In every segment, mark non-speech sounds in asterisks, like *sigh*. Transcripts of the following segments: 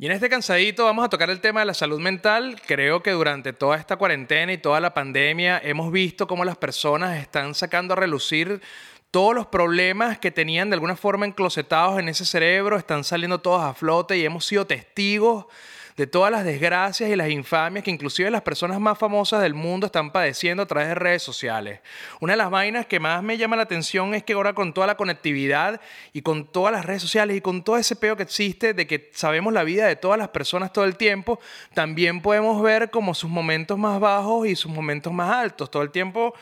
Y en este cansadito vamos a tocar el tema de la salud mental. Creo que durante toda esta cuarentena y toda la pandemia hemos visto cómo las personas están sacando a relucir todos los problemas que tenían de alguna forma enclosetados en ese cerebro, están saliendo todos a flote y hemos sido testigos de todas las desgracias y las infamias que inclusive las personas más famosas del mundo están padeciendo a través de redes sociales. Una de las vainas que más me llama la atención es que ahora con toda la conectividad y con todas las redes sociales y con todo ese peo que existe de que sabemos la vida de todas las personas todo el tiempo, también podemos ver como sus momentos más bajos y sus momentos más altos. Todo el tiempo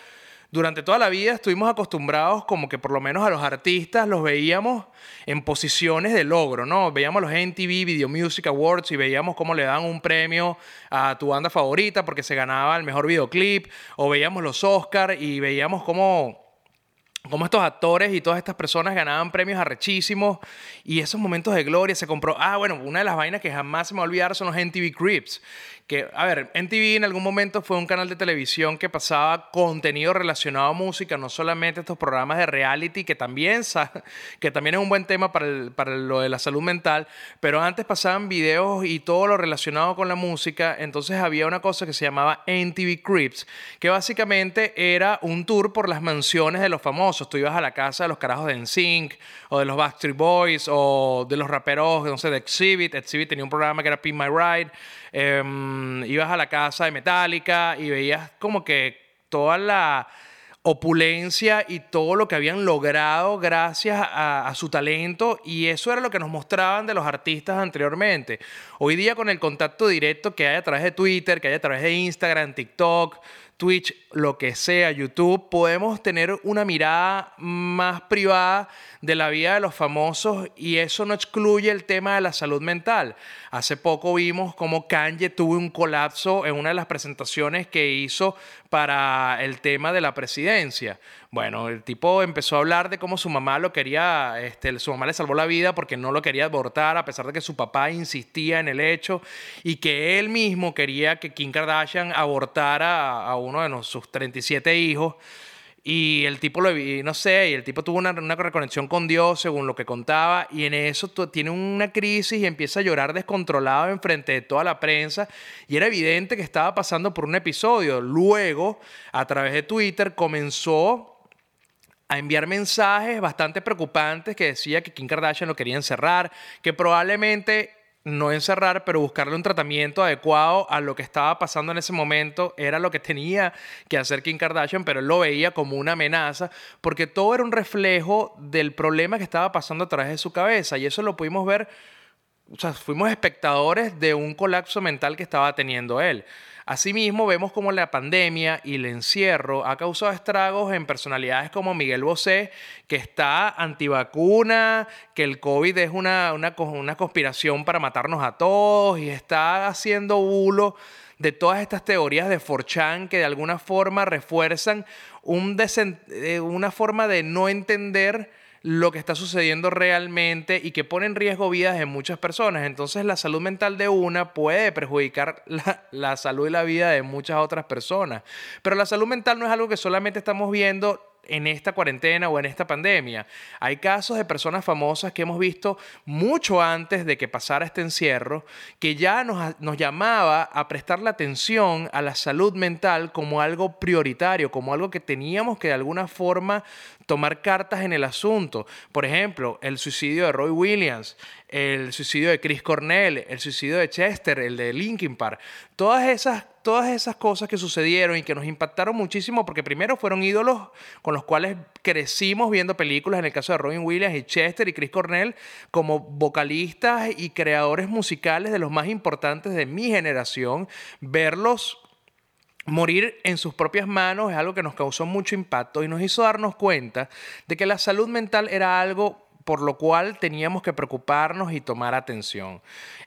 durante toda la vida estuvimos acostumbrados como que por lo menos a los artistas los veíamos en posiciones de logro, ¿no? Veíamos los MTV Video Music Awards y veíamos cómo le dan un premio a tu banda favorita porque se ganaba el mejor videoclip, o veíamos los Oscars y veíamos cómo cómo estos actores y todas estas personas ganaban premios arrechísimos y esos momentos de gloria se compró. Ah, bueno, una de las vainas que jamás se me va a olvidar son los MTV Crips, que, a ver, MTV en algún momento fue un canal de televisión que pasaba contenido relacionado a música, no solamente estos programas de reality, que también, *laughs* es un buen tema para, para lo de la salud mental, pero antes pasaban videos y todo lo relacionado con la música, entonces había una cosa que se llamaba MTV Crips, que básicamente era un tour por las mansiones de los famosos. Tú ibas a la casa de los carajos de NSYNC, o de los Backstreet Boys, o de los raperos, no sé, de Exhibit. Exhibit tenía un programa que era Pin My Ride. Em, ibas a la casa de Metallica y veías como que toda la opulencia y todo lo que habían logrado gracias a, su talento y eso era lo que nos mostraban de los artistas anteriormente. Hoy día con el contacto directo que hay a través de Twitter, que hay a través de Instagram, TikTok, Twitch, lo que sea, YouTube, podemos tener una mirada más privada de la vida de los famosos y eso no excluye el tema de la salud mental. Hace poco vimos cómo Kanye tuvo un colapso en una de las presentaciones que hizo para el tema de la presidencia. Bueno, el tipo empezó a hablar de cómo su mamá lo quería, este, su mamá le salvó la vida porque no lo quería abortar a pesar de que su papá insistía en el hecho y que él mismo quería que Kim Kardashian abortara a, uno de sus 37 hijos. Y el tipo lo vi, no sé, y el tipo tuvo una, una, reconexión con Dios, según lo que contaba, y en eso tiene una crisis y empieza a llorar descontrolado en frente de toda la prensa. Y era evidente que estaba pasando por un episodio. Luego, a través de Twitter, comenzó a enviar mensajes bastante preocupantes que decía que Kim Kardashian lo quería encerrar, que probablemente no encerrar, pero buscarle un tratamiento adecuado a lo que estaba pasando en ese momento era lo que tenía que hacer Kim Kardashian, pero él lo veía como una amenaza, porque todo era un reflejo del problema que estaba pasando a través de su cabeza, y eso lo pudimos ver, fuimos espectadores de un colapso mental que estaba teniendo él. Asimismo, vemos como la pandemia y el encierro ha causado estragos en personalidades como Miguel Bosé, que está antivacuna, que el COVID es una, una, una conspiración para matarnos a todos y está haciendo bulo de todas estas teorías de Forchan que de alguna forma refuerzan eh, una forma de no entender lo que está sucediendo realmente y que pone en riesgo vidas de muchas personas. Entonces la salud mental de una puede perjudicar la, la, salud y la vida de muchas otras personas. Pero la salud mental no es algo que solamente estamos viendo en esta cuarentena o en esta pandemia. Hay casos de personas famosas que hemos visto mucho antes de que pasara este encierro, que ya nos, nos llamaba a prestar la atención a la salud mental como algo prioritario, como algo que teníamos que de alguna forma tomar cartas en el asunto. Por ejemplo, el suicidio de Roy Williams, el suicidio de Chris Cornell, el suicidio de Chester, el de Linkin Park. Todas esas, todas esas cosas que sucedieron y que nos impactaron muchísimo porque primero fueron ídolos con los cuales crecimos viendo películas, en el caso de Robin Williams y Chester y Chris Cornell, como vocalistas y creadores musicales de los más importantes de mi generación, verlos morir en sus propias manos es algo que nos causó mucho impacto y nos hizo darnos cuenta de que la salud mental era algo por lo cual teníamos que preocuparnos y tomar atención.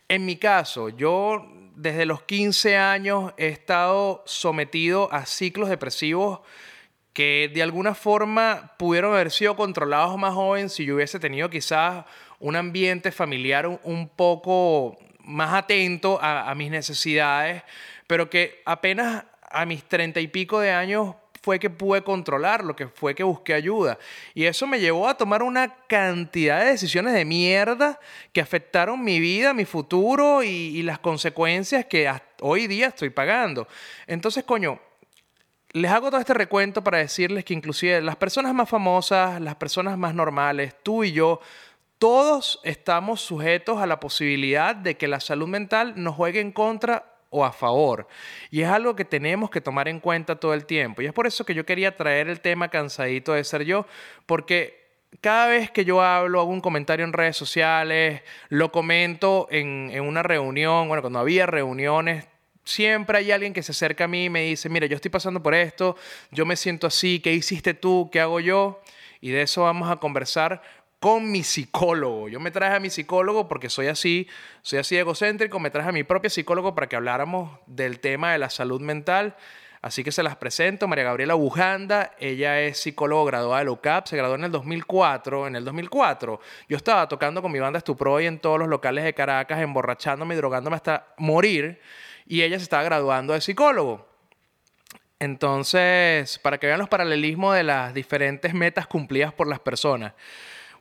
En mi caso, yo desde los 15 años he estado sometido a ciclos depresivos que de alguna forma pudieron haber sido controlados más joven si yo hubiese tenido quizás un ambiente familiar un, poco más atento a, a, mis necesidades, pero que apenas a mis treinta y pico de años fue que pude controlarlo, que fue que busqué ayuda. Y eso me llevó a tomar una cantidad de decisiones de mierda que afectaron mi vida, mi futuro y, las consecuencias que hoy día estoy pagando. Entonces, coño, les hago todo este recuento para decirles que inclusive las personas más famosas, las personas más normales, tú y yo, todos estamos sujetos a la posibilidad de que la salud mental nos juegue en contra o a favor. Y es algo que tenemos que tomar en cuenta todo el tiempo. Y es por eso que yo quería traer el tema cansadito de ser yo, porque cada vez que yo hablo, hago un comentario en redes sociales, lo comento en, en una reunión, bueno, cuando había reuniones, siempre hay alguien que se acerca a mí y me dice, mira, yo estoy pasando por esto, yo me siento así, ¿qué hiciste tú? ¿Qué hago yo? Y de eso vamos a conversar con mi psicólogo. Yo me traje a mi psicólogo porque soy así, soy así egocéntrico, me traje a mi propio psicólogo para que habláramos del tema de la salud mental. Así que se las presento, María Gabriela Bujanda, ella es psicóloga graduada de UCAP, se graduó en el 2004. En el 2004 yo estaba tocando con mi banda Estuproy en todos los locales de Caracas, emborrachándome y drogándome hasta morir, y ella se estaba graduando de psicólogo. Entonces, para que vean los paralelismos de las diferentes metas cumplidas por las personas.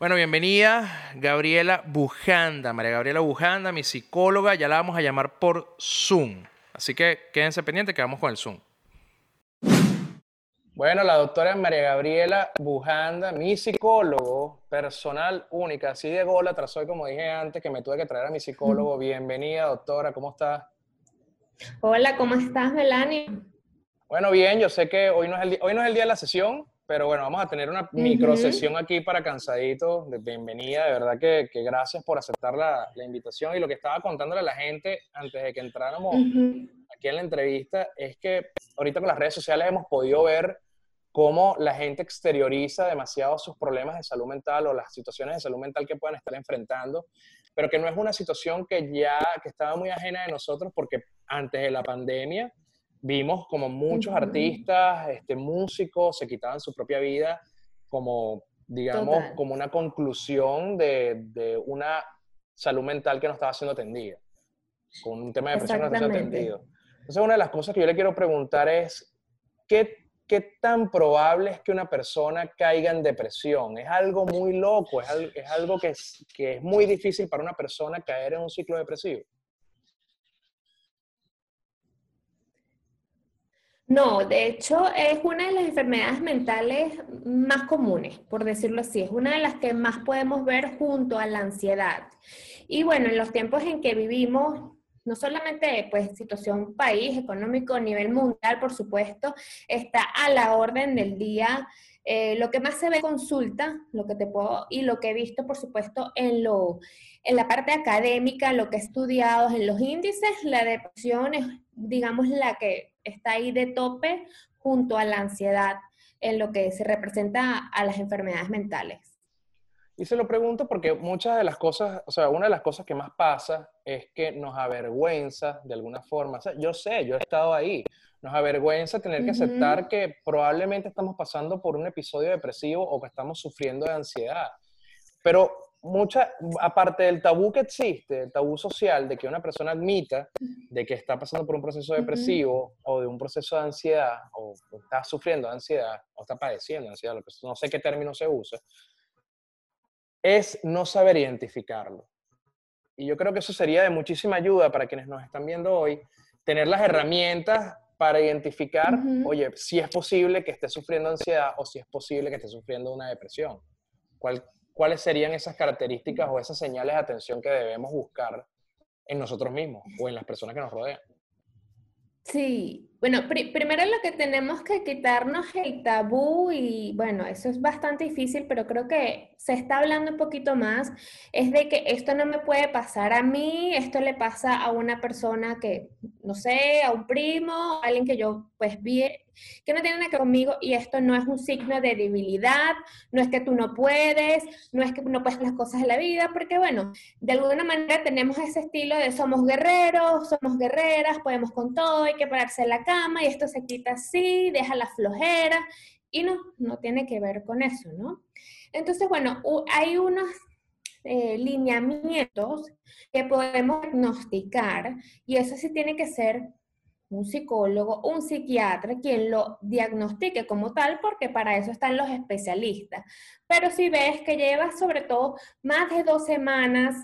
Bueno, bienvenida Gabriela Bujanda, María Gabriela Bujanda, mi psicóloga, ya la vamos a llamar por Zoom. Así que quédense pendientes que vamos con el Zoom. Bueno, la doctora María Gabriela Bujanda, mi psicólogo personal única, así de gola, tras hoy, como dije antes, que me tuve que traer a mi psicólogo. Bienvenida, doctora, ¿cómo estás? Hola, ¿cómo estás, Melanie? Bueno, bien, yo sé que hoy no es el, hoy no es el día de la sesión, pero bueno, vamos a tener una micro sesión aquí para Cansadito. Bienvenida, de verdad que, que gracias por aceptar la, la, invitación. Y lo que estaba contándole a la gente antes de que entráramos aquí en la entrevista es que ahorita con las redes sociales hemos podido ver cómo la gente exterioriza demasiado sus problemas de salud mental o las situaciones de salud mental que puedan estar enfrentando, pero que no es una situación que ya que estaba muy ajena de nosotros porque antes de la pandemia vimos como muchos artistas, este, músicos, se quitaban su propia vida como, digamos, como una conclusión de, de, una salud mental que no estaba siendo atendida, con un tema de depresión que no estaba siendo atendido. Entonces, una de las cosas que yo le quiero preguntar es, ¿qué, ¿qué tan probable es que una persona caiga en depresión? Es algo muy loco, es algo, es algo que, es, que es muy difícil para una persona caer en un ciclo depresivo. No, de hecho es una de las enfermedades mentales más comunes, por decirlo así. Es una de las que más podemos ver junto a la ansiedad. Y bueno, en los tiempos en que vivimos, no solamente pues situación país, económico, a nivel mundial, por supuesto, está a la orden del día. Eh, lo que más se ve consulta, lo que te puedo, y lo que he visto, por supuesto, en, lo, en la parte académica, lo que he estudiado, en los índices, la depresión es, digamos, la que está ahí de tope junto a la ansiedad en lo que se representa a las enfermedades mentales. Y se lo pregunto porque muchas de las cosas, o sea, una de las cosas que más pasa es que nos avergüenza de alguna forma. O sea, yo sé, yo he estado ahí. Nos avergüenza tener que aceptar que probablemente estamos pasando por un episodio depresivo o que estamos sufriendo de ansiedad. Pero mucha, aparte del tabú que existe, el tabú social de que una persona admita de que está pasando por un proceso depresivo o de un proceso de ansiedad o, está sufriendo de ansiedad o está padeciendo ansiedad, no sé qué término se usa, es no saber identificarlo. Y yo creo que eso sería de muchísima ayuda para quienes nos están viendo hoy, tener las herramientas para identificar, oye, si es posible que esté sufriendo ansiedad o si es posible que esté sufriendo una depresión. ¿Cuál, ¿cuáles serían esas características o esas señales de atención que debemos buscar en nosotros mismos o en las personas que nos rodean? Sí, Bueno, primero lo que tenemos que quitarnos el tabú y bueno, eso es bastante difícil, pero creo que se está hablando un poquito más, es de que esto no me puede pasar a mí, esto le pasa a una persona que, no sé, a un primo, a alguien que yo pues vi, que no tiene nada que ver conmigo y esto no es un signo de debilidad, no es que tú no puedes, no es que no puedes las cosas de la vida, porque bueno, de alguna manera tenemos ese estilo de somos guerreros, somos guerreras, podemos con todo, hay que pararse la y esto se quita así, deja la flojera y no, no tiene que ver con eso, ¿no? Entonces, bueno, hay unos eh, lineamientos que podemos diagnosticar y eso sí tiene que ser un psicólogo, un psiquiatra, quien lo diagnostique como tal, porque para eso están los especialistas. Pero si ves que llevas sobre todo más de dos semanas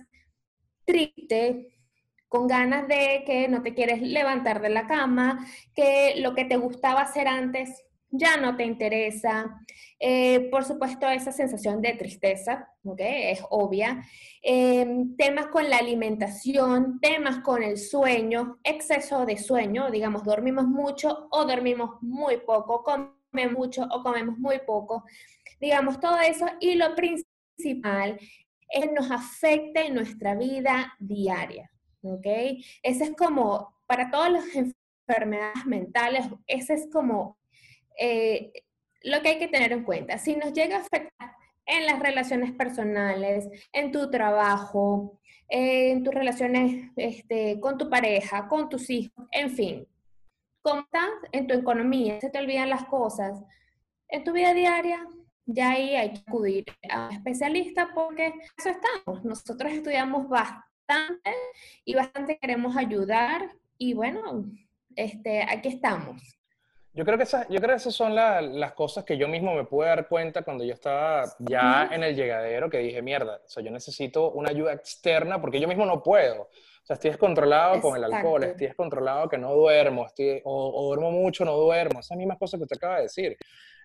triste, con ganas de que no te quieres levantar de la cama, que lo que te gustaba hacer antes ya no te interesa. Eh, por supuesto, esa sensación de tristeza, ¿ok? Es obvia. Em, temas con la alimentación, temas con el sueño, exceso de sueño, digamos, dormimos mucho o dormimos muy poco, comemos mucho o comemos muy poco. Digamos, todo eso. Y lo principal es que nos afecta en nuestra vida diaria, ¿ok? Ese es como, para todas las enfermedades mentales, ese es como eh, lo que hay que tener en cuenta. Si nos llega a afectar en las relaciones personales, en tu trabajo, en tus relaciones este, con tu pareja, con tus hijos, en fin, ¿cómo estás en tu economía? Se te olvidan las cosas. En tu vida diaria, ya ahí hay que acudir a un especialista porque eso estamos. Nosotros estudiamos bastante y bastante queremos ayudar y bueno, este, aquí estamos. Yo creo que esas, yo creo que esas son las cosas que yo mismo me pude dar cuenta cuando yo estaba ya en el llegadero, que dije, mierda, o sea, yo necesito una ayuda externa porque yo mismo no puedo. O sea, estoy descontrolado con el alcohol, estoy descontrolado que no duermo, estoy, o, duermo mucho, no duermo, esas mismas cosas que usted acaba de decir.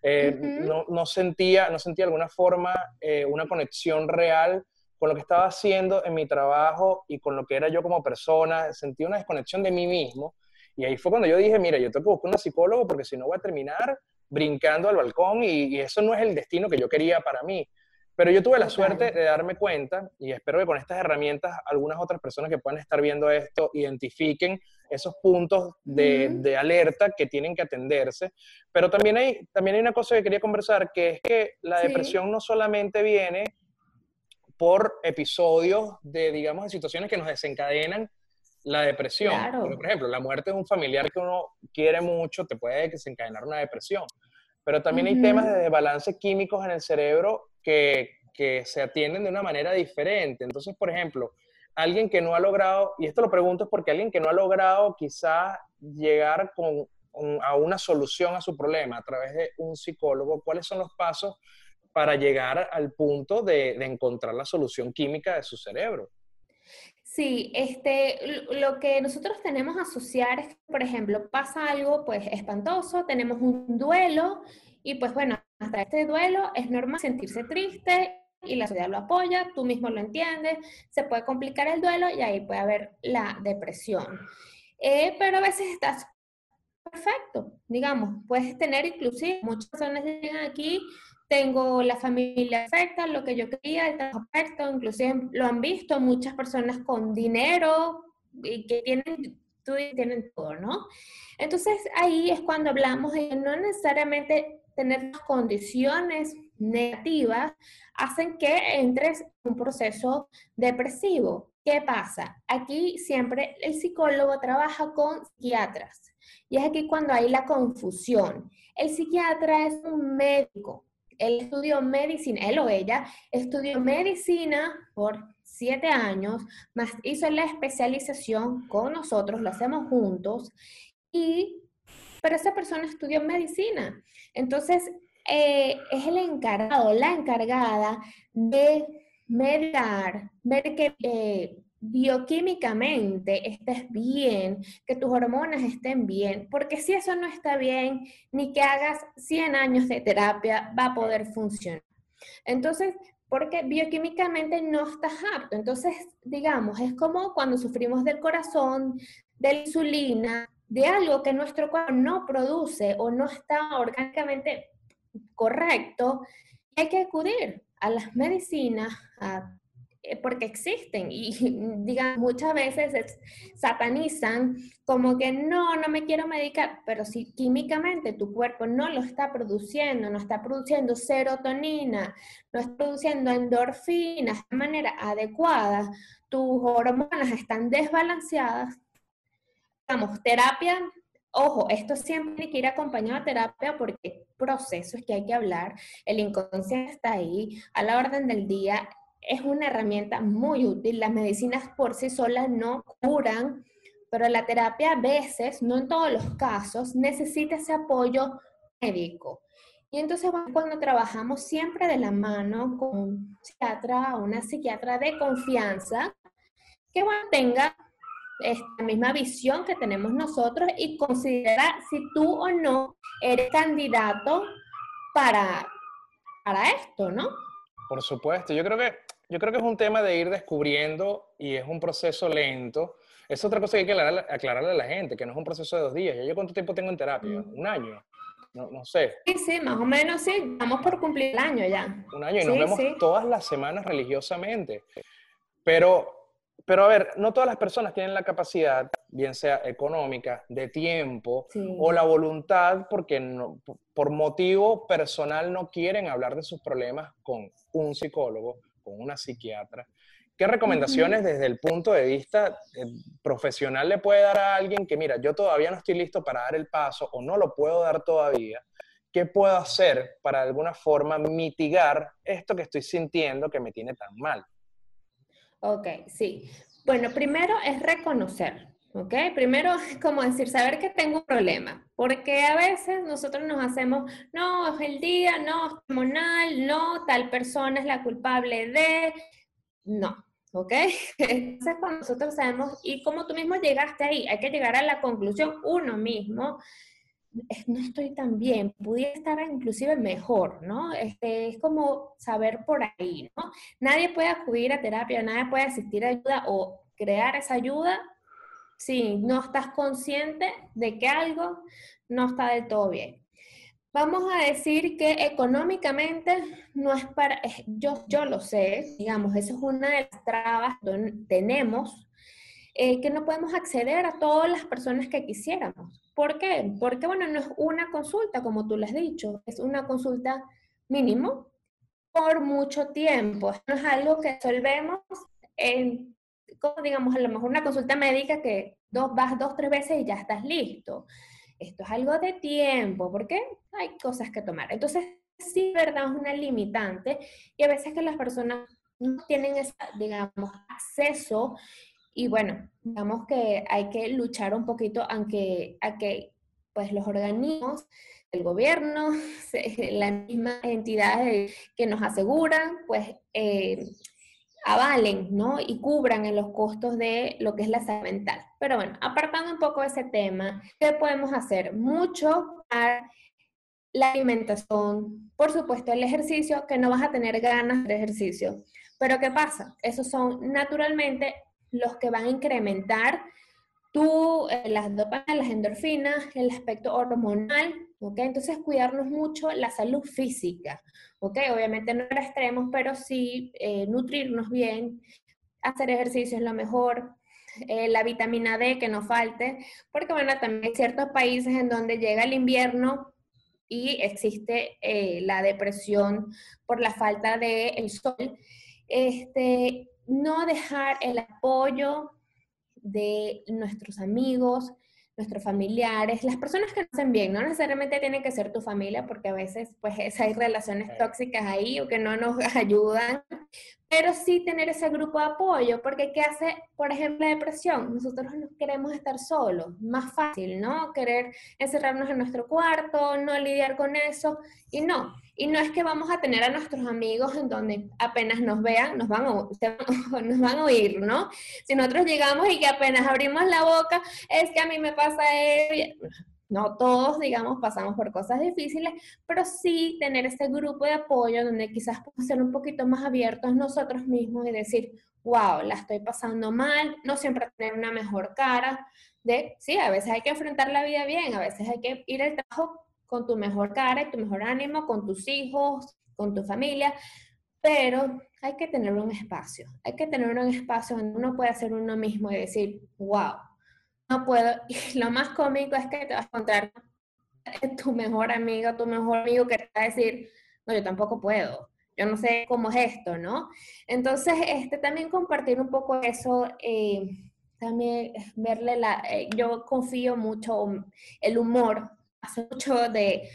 Eh, no, no, sentía, no sentía de alguna forma eh, una conexión real con lo que estaba haciendo en mi trabajo y con lo que era yo como persona, sentí una desconexión de mí mismo y ahí fue cuando yo dije, mira, yo tengo que buscar un psicólogo porque si no voy a terminar brincando al balcón y, eso no es el destino que yo quería para mí. Pero yo tuve la suerte de darme cuenta y espero que con estas herramientas algunas otras personas que puedan estar viendo esto identifiquen esos puntos de, de, alerta que tienen que atenderse. Pero también hay, también hay una cosa que quería conversar, que es que la depresión no solamente viene por episodios de, digamos, de situaciones que nos desencadenan la depresión. por ejemplo, la muerte de un familiar que uno quiere mucho te puede desencadenar una depresión. Pero también hay temas de balance químicos en el cerebro que, que se atienden de una manera diferente. Entonces, por ejemplo, alguien que no ha logrado, y esto lo pregunto es porque alguien que no ha logrado quizás llegar con, a una solución a su problema a través de un psicólogo, ¿cuáles son los pasos para llegar al punto de, encontrar la solución química de su cerebro? Sí, este, lo que nosotros tenemos a asociar es por ejemplo, pasa algo pues espantoso, tenemos un duelo y pues bueno, hasta este duelo es normal sentirse triste y la sociedad lo apoya, tú mismo lo entiendes, se puede complicar el duelo y ahí puede haber la depresión. Eh, pero a veces estás perfecto, digamos, puedes tener inclusive, muchas personas llegan aquí tengo la familia perfecta, lo que yo quería, el trabajo perfecto, inclusive lo han visto muchas personas con dinero y que tienen, tienen todo, ¿no? Entonces ahí es cuando hablamos de no necesariamente tener condiciones negativas hacen que entres en un proceso depresivo. ¿Qué pasa? Aquí siempre el psicólogo trabaja con psiquiatras y es aquí cuando hay la confusión. El psiquiatra es un médico, él estudió medicina, él o ella estudió medicina por siete años, más hizo la especialización con nosotros, lo hacemos juntos, y, pero esa persona estudió medicina. Entonces, eh, es el encargado, la encargada de mediar, ver que eh, bioquímicamente estés bien, que tus hormonas estén bien, porque si eso no está bien, ni que hagas 100 años de terapia va a poder funcionar. Entonces, porque bioquímicamente no estás apto. Entonces, digamos, es como cuando sufrimos del corazón, de la insulina, de algo que nuestro cuerpo no produce o no está orgánicamente correcto, hay que acudir a las medicinas, eh, porque existen y *laughs* digan muchas veces satanizan como que no, no me quiero medicar, pero si químicamente tu cuerpo no lo está produciendo, no está produciendo serotonina, no está produciendo endorfinas de manera adecuada, tus hormonas están desbalanceadas, digamos, terapia Ojo, esto siempre tiene que ir acompañado a terapia porque procesos que hay que hablar, el inconsciente está ahí, a la orden del día, es una herramienta muy útil. Las medicinas por sí solas no curan, pero la terapia a veces, no en todos los casos, necesita ese apoyo médico. Y entonces cuando trabajamos siempre de la mano con un psiquiatra o una psiquiatra de confianza, que tenga esta misma visión que tenemos nosotros y considera si tú o no eres candidato para, para esto, ¿no? Por supuesto, yo creo que yo creo que es un tema de ir descubriendo y es un proceso lento. Es otra cosa que hay que aclararle, a la gente, que no es un proceso de dos días. ¿Yo cuánto tiempo tengo en terapia? ¿Un año? No, no, sé. Sí, sí, más o menos sí. Estamos por cumplir el año ya. Un año y nos vemos todas las semanas religiosamente. Pero pero a ver, no todas las personas tienen la capacidad, bien sea económica, de tiempo o la voluntad, porque no, por motivo personal no quieren hablar de sus problemas con un psicólogo, con una psiquiatra. ¿Qué recomendaciones desde el punto de vista eh, profesional le puede dar a alguien que, mira, yo todavía no estoy listo para dar el paso o no lo puedo dar todavía? ¿Qué puedo hacer para de alguna forma mitigar esto que estoy sintiendo que me tiene tan mal? Ok, sí. Bueno, primero es reconocer, ¿ok? Primero *laughs* como decir, saber que tengo un problema, porque a veces nosotros nos hacemos, no, es el día, no, es hormonal, no, tal persona es la culpable de, no, ¿ok? *laughs* Entonces cuando nosotros sabemos, y como tú mismo llegaste ahí, hay que llegar a la conclusión uno mismo, no estoy tan bien, pudiera estar inclusive mejor, ¿no? Este, es como saber por ahí, ¿no? Nadie puede acudir a terapia, nadie puede asistir a ayuda o crear esa ayuda si no estás consciente de que algo no está del todo bien. Vamos a decir que económicamente no es para, yo, yo lo sé, digamos, eso es una de las trabas que tenemos, eh, que no podemos acceder a todas las personas que quisiéramos. ¿Por qué? Porque, bueno, no es una consulta, como tú le has dicho, es una consulta mínimo por mucho tiempo. No es algo que resolvemos en, digamos, a lo mejor una consulta médica que dos, vas dos, tres veces y ya estás listo. Esto es algo de tiempo, porque hay cosas que tomar. Entonces, sí, verdad, es una limitante y a veces que las personas no tienen, ese, digamos, acceso y bueno, digamos que hay que luchar un poquito aunque a que pues los organismos, el gobierno, *laughs* las mismas entidades que nos aseguran, pues eh, avalen, ¿no? Y cubran en los costos de lo que es la salud mental. Pero bueno, apartando un poco ese tema, ¿qué podemos hacer? Mucho para la alimentación, por supuesto el ejercicio, que no vas a tener ganas de ejercicio. Pero ¿qué pasa? Esos son naturalmente los que van a incrementar tú, eh, las dopaminas, las endorfinas, el aspecto hormonal, ¿ok? Entonces cuidarnos mucho la salud física, ¿ok? Obviamente no era extremos, pero sí eh, nutrirnos bien, hacer ejercicio es lo mejor, eh, la vitamina D que no falte, porque bueno, también hay ciertos países en donde llega el invierno y existe la depresión por la falta del el sol. Este, no dejar el apoyo de nuestros amigos, nuestros familiares, las personas que nos hacen bien, no necesariamente tienen que ser tu familia, porque a veces pues *laughs* hay relaciones tóxicas ahí o que no nos *laughs* ayudan, pero sí tener ese grupo de apoyo, porque ¿qué hace, por ejemplo, la depresión? Nosotros no queremos estar solos, más fácil, ¿no? Querer encerrarnos en nuestro cuarto, no lidiar con eso, y no. Y no es que vamos a tener a nuestros amigos en donde apenas nos vean, nos van a, *laughs* nos van a oír, ¿no? Si nosotros llegamos y que apenas abrimos la boca, es que a mí me pasa eso, no todos, digamos, pasamos por cosas difíciles, pero sí tener ese grupo de apoyo donde quizás podemos ser un poquito más abiertos nosotros mismos y decir, wow, la estoy pasando mal, no siempre tener una mejor cara, de, sí, a veces hay que enfrentar la vida bien, a veces hay que ir al trabajo con tu mejor cara y tu mejor ánimo, con tus hijos, con tu familia, pero hay que tener un espacio, hay que tener un espacio donde uno puede ser uno mismo y decir, wow, no puedo. *laughs* Y lo más cómico es que te vas a encontrar tu mejor amigo, tu mejor amigo que te va a decir, no, yo tampoco puedo, yo no sé cómo es esto, ¿no? Entonces, este, también compartir un poco eso, eh, también verle la, eh, yo confío mucho el humor, hace mucho de,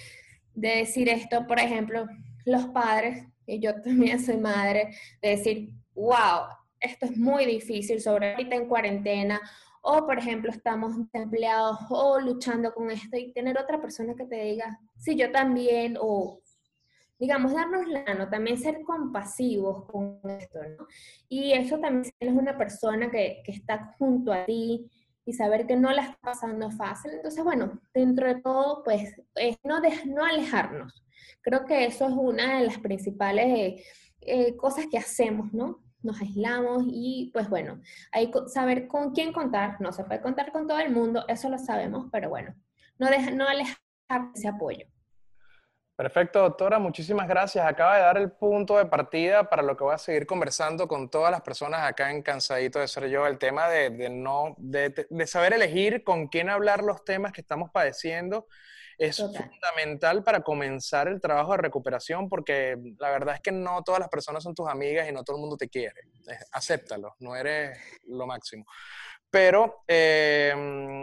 de decir esto, por ejemplo, los padres, y yo *laughs* también soy madre, de decir, wow, esto es muy difícil, sobre ahorita en cuarentena, o por ejemplo estamos empleados o luchando con esto y tener otra persona que te diga, sí, yo también, o digamos, darnos la mano, también ser compasivos con esto, ¿no? Y eso también es una persona que, que está junto a ti y saber que no la está pasando fácil. Entonces, bueno, dentro de todo, pues, es no, de, no alejarnos. Creo que eso es una de las principales eh, cosas que hacemos, ¿no? Nos aislamos y, pues bueno, hay que saber con quién contar. No se puede contar con todo el mundo, eso lo sabemos, pero bueno, no, deja, no alejar ese apoyo. Perfecto, doctora, muchísimas gracias. Acaba de dar el punto de partida para lo que voy a seguir conversando con todas las personas acá en Cansadito de Ser Yo, el tema de, no, de, de, saber elegir con quién hablar los temas que estamos padeciendo. Es fundamental para comenzar el trabajo de recuperación porque la verdad es que no todas las personas son tus amigas y no todo el mundo te quiere. Acéptalo, no eres lo máximo. Pero eh,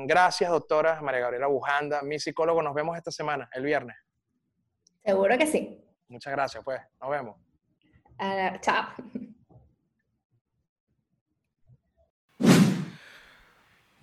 gracias, doctora María Gabriela Bujanda, mi psicólogo. Nos vemos esta semana, el viernes. Seguro que sí. Muchas gracias, pues. Nos vemos. Uh, chao.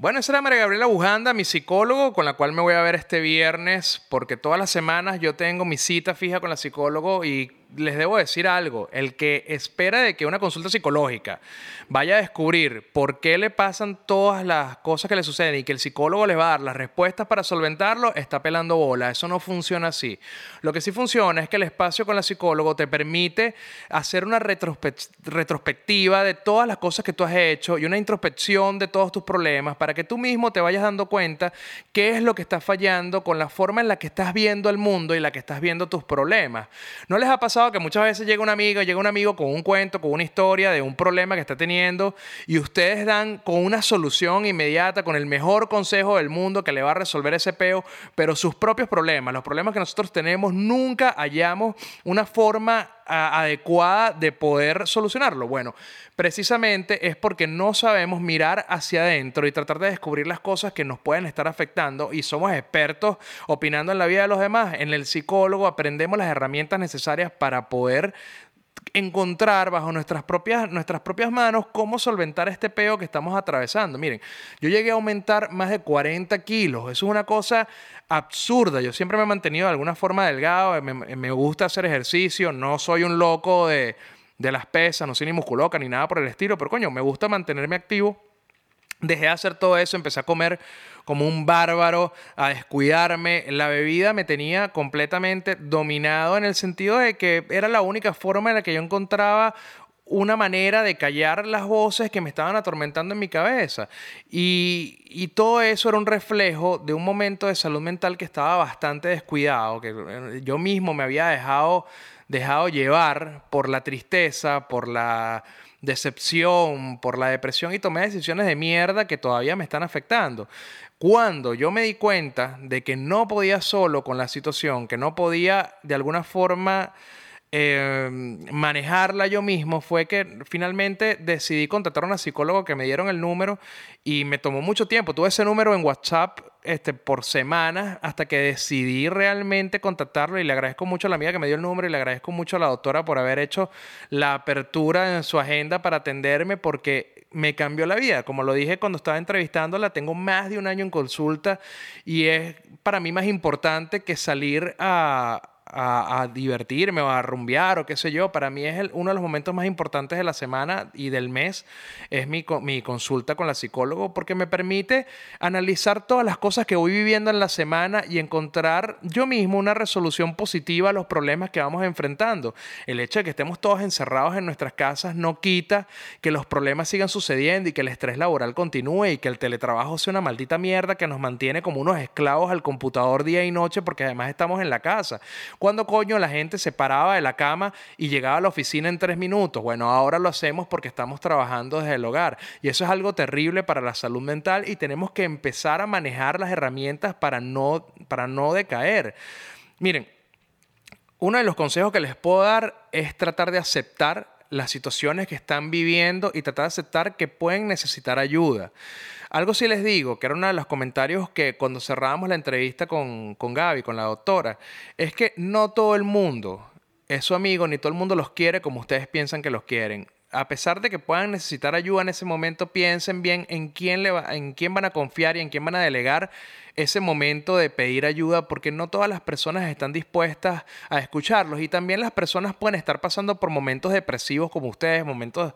Bueno, esa era María Gabriela Bujanda, mi psicólogo, con la cual me voy a ver este viernes, porque todas las semanas yo tengo mi cita fija con la psicólogo y les debo decir algo, el que espera de que una consulta psicológica vaya a descubrir por qué le pasan todas las cosas que le suceden y que el psicólogo le va a dar las respuestas para solventarlo, está pelando bola. Eso no funciona así. Lo que sí funciona es que el espacio con la psicólogo te permite hacer una retrospectiva de todas las cosas que tú has hecho y una introspección de todos tus problemas para que tú mismo te vayas dando cuenta qué es lo que está fallando con la forma en la que estás viendo el mundo y la que estás viendo tus problemas. ¿No les ha pasado que muchas veces llega un amigo, llega un amigo con un cuento, con una historia de un problema que está teniendo y ustedes dan con una solución inmediata, con el mejor consejo del mundo que le va a resolver ese peo, pero sus propios problemas, los problemas que nosotros tenemos, nunca hallamos una forma adecuada de poder solucionarlo? Bueno, precisamente es porque no sabemos mirar hacia adentro y tratar de descubrir las cosas que nos pueden estar afectando y somos expertos opinando en la vida de los demás. En el psicólogo aprendemos las herramientas necesarias para poder encontrar bajo nuestras propias, nuestras propias manos cómo solventar este peo que estamos atravesando. Miren, yo llegué a aumentar más de 40 kilos. Eso es una cosa absurda. Yo siempre me he mantenido de alguna forma delgado, me, gusta hacer ejercicio, no soy un loco de, de las pesas, no soy ni musculoca ni nada por el estilo, pero coño, me gusta mantenerme activo. Dejé de hacer todo eso, empecé a comer como un bárbaro, a descuidarme. La bebida me tenía completamente dominado en el sentido de que era la única forma en la que yo encontraba una manera de callar las voces que me estaban atormentando en mi cabeza. Y, y, todo eso era un reflejo de un momento de salud mental que estaba bastante descuidado, que eh, yo mismo me había dejado, dejado llevar por la tristeza, por la decepción, por la depresión y tomé decisiones de mierda que todavía me están afectando. Cuando yo me di cuenta de que no podía solo con la situación, que no podía de alguna forma Em, manejarla yo mismo fue que finalmente decidí contratar a una psicóloga que me dieron el número y me tomó mucho tiempo. Tuve ese número en WhatsApp este, por semanas hasta que decidí realmente contactarlo y le agradezco mucho a la amiga que me dio el número y le agradezco mucho a la doctora por haber hecho la apertura en su agenda para atenderme porque me cambió la vida. Como lo dije cuando estaba entrevistándola, tengo más de un año en consulta y es para mí más importante que salir a a, divertirme o a rumbear o qué sé yo. Para mí es uno de los momentos más importantes de la semana y del mes. Es mi, mi consulta con la psicólogo porque me permite analizar todas las cosas que voy viviendo en la semana y encontrar yo mismo una resolución positiva a los problemas que vamos enfrentando. El hecho de que estemos todos encerrados en nuestras casas no quita que los problemas sigan sucediendo y que el estrés laboral continúe y que el teletrabajo sea una maldita mierda que nos mantiene como unos esclavos al computador día y noche porque además estamos en la casa. ¿Cuándo coño la gente se paraba de la cama y llegaba a la oficina en tres minutos? Bueno, ahora lo hacemos porque estamos trabajando desde el hogar. Y eso es algo terrible para la salud mental y tenemos que empezar a manejar las herramientas para no, para no decaer. Miren, uno de los consejos que les puedo dar es tratar de aceptar las situaciones que están viviendo y tratar de aceptar que pueden necesitar ayuda. Algo sí les digo, que era uno de los comentarios que cuando cerrábamos la entrevista con, con Gaby, con la doctora, es que no todo el mundo es su amigo, ni todo el mundo los quiere como ustedes piensan que los quieren. A pesar de que puedan necesitar ayuda en ese momento, piensen bien en quién, le va, en quién van a confiar y en quién van a delegar ese momento de pedir ayuda, porque no todas las personas están dispuestas a escucharlos. Y también las personas pueden estar pasando por momentos depresivos como ustedes, momentos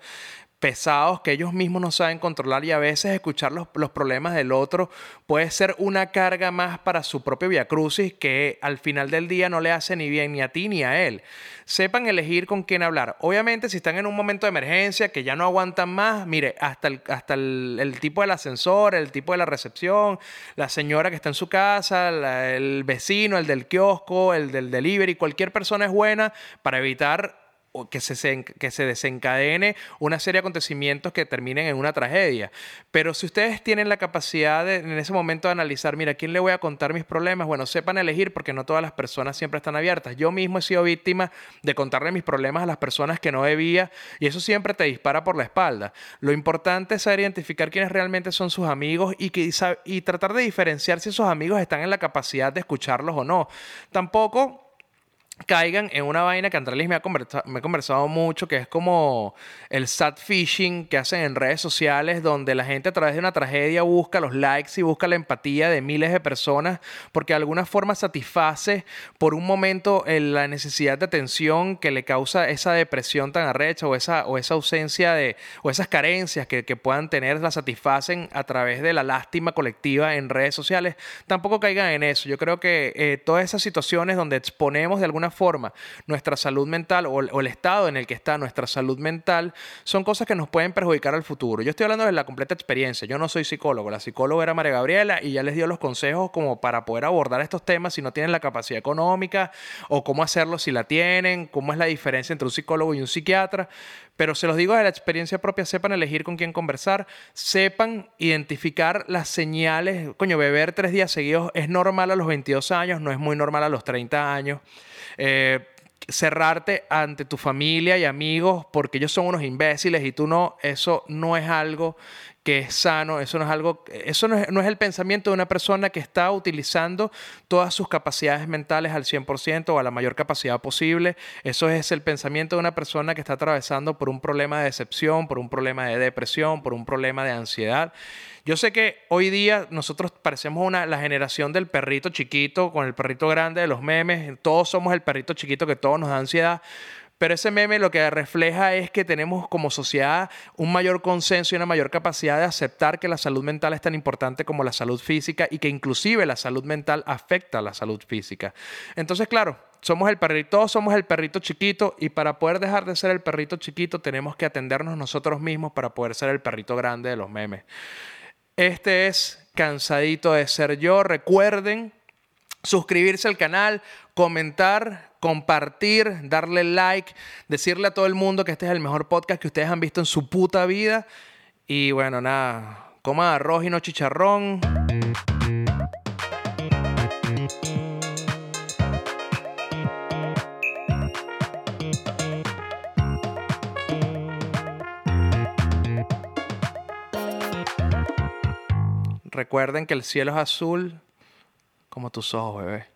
pesados que ellos mismos no saben controlar y a veces escuchar los, problemas del otro puede ser una carga más para su propio viacrucis que al final del día no le hace ni bien ni a ti ni a él. Sepan elegir con quién hablar. Obviamente si están en un momento de emergencia que ya no aguantan más, mire, hasta el, hasta el, tipo del ascensor, el tipo de la recepción, la señora que está en su casa, el vecino, el del kiosco, el del delivery, cualquier persona es buena para evitar que se, que se desencadene una serie de acontecimientos que terminen en una tragedia. Pero si ustedes tienen la capacidad de, en ese momento de analizar, mira, ¿a quién le voy a contar mis problemas? Bueno, sepan elegir porque no todas las personas siempre están abiertas. Yo mismo he sido víctima de contarle mis problemas a las personas que no debía y eso siempre te dispara por la espalda. Lo importante es saber identificar quiénes realmente son sus amigos y, que, y tratar de diferenciar si esos amigos están en la capacidad de escucharlos o no. Tampoco caigan en una vaina que Andrés me ha, me ha conversado mucho, que es como el sad fishing que hacen en redes sociales, donde la gente a través de una tragedia busca los likes y busca la empatía de miles de personas, porque de alguna forma satisface por un momento eh, la necesidad de atención que le causa esa depresión tan arrecha o esa, o esa ausencia de, o esas carencias que, que puedan tener, la satisfacen a través de la lástima colectiva en redes sociales. Tampoco caigan en eso. Yo creo que eh, todas esas situaciones donde exponemos de alguna forma nuestra salud mental o, el estado en el que está nuestra salud mental son cosas que nos pueden perjudicar al futuro. Yo estoy hablando de la completa experiencia. Yo no soy psicólogo. La psicóloga era María Gabriela y ya les dio los consejos como para poder abordar estos temas si no tienen la capacidad económica o cómo hacerlo si la tienen, cómo es la diferencia entre un psicólogo y un psiquiatra. Pero se los digo de la experiencia propia, sepan elegir con quién conversar, sepan identificar las señales. Coño, beber tres días seguidos es normal a los 22 años, no es muy normal a los 30 años. Eh, cerrarte ante tu familia y amigos porque ellos son unos imbéciles y tú no, eso no es algo que es sano, eso no es algo, eso no es, el pensamiento de una persona que está utilizando todas sus capacidades mentales al 100% o a la mayor capacidad posible, eso es el pensamiento de una persona que está atravesando por un problema de decepción, por un problema de depresión, por un problema de ansiedad. Yo sé que hoy día nosotros parecemos una, la generación del perrito chiquito con el perrito grande de los memes, todos somos el perrito chiquito que todos nos da ansiedad, pero ese meme lo que refleja es que tenemos como sociedad un mayor consenso y una mayor capacidad de aceptar que la salud mental es tan importante como la salud física y que inclusive la salud mental afecta a la salud física. Entonces, claro, somos el perrito, todos somos el perrito chiquito y para poder dejar de ser el perrito chiquito tenemos que atendernos nosotros mismos para poder ser el perrito grande de los memes. Este es Cansadito de Ser Yo. Recuerden suscribirse al canal, comentar, compartir, darle like, decirle a todo el mundo que este es el mejor podcast que ustedes han visto en su puta vida. Y bueno, nada, coma arroz y no chicharrón. Recuerden que el cielo es azul como tus ojos, bebé.